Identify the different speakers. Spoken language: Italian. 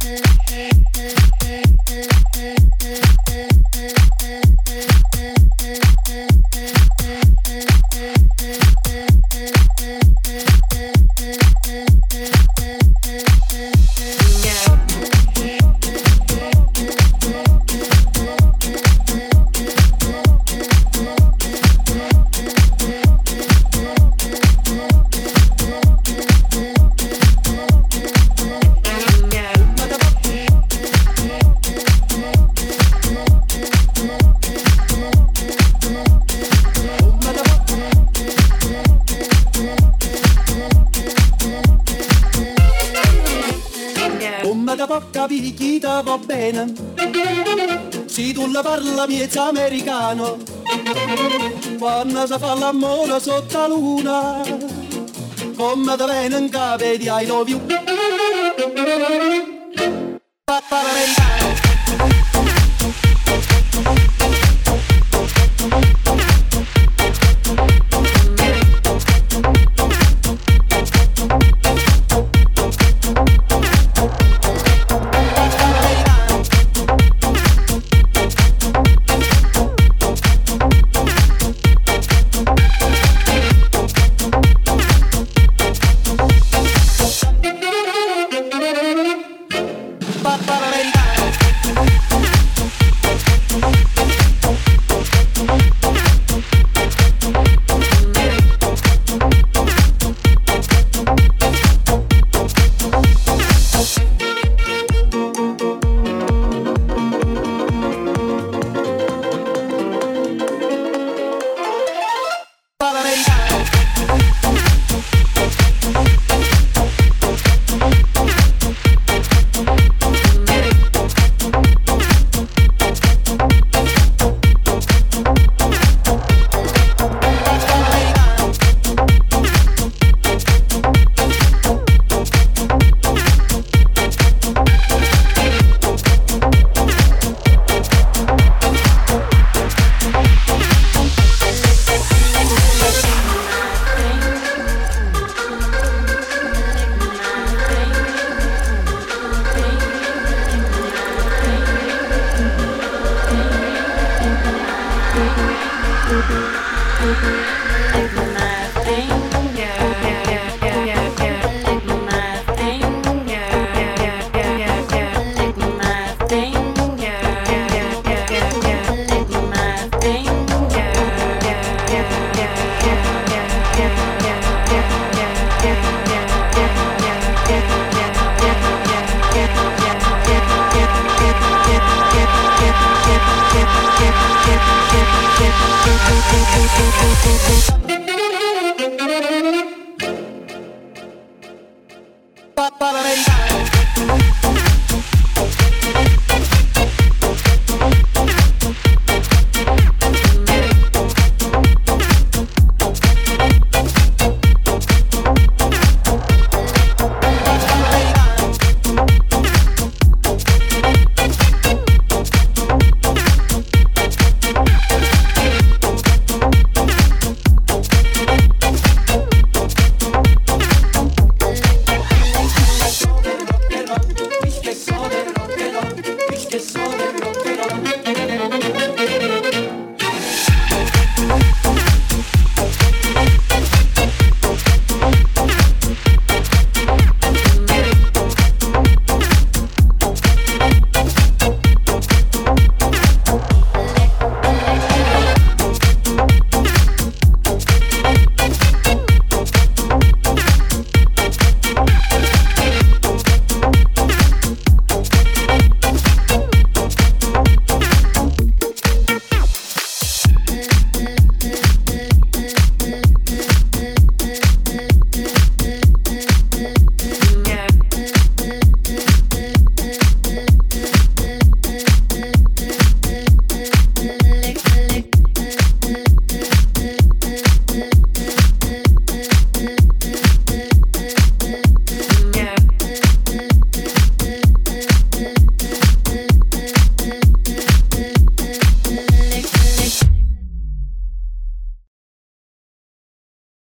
Speaker 1: Thank you. Miezza americano. Quando si fa l'amore sotto la luna come da venen in capo di I love
Speaker 2: que solo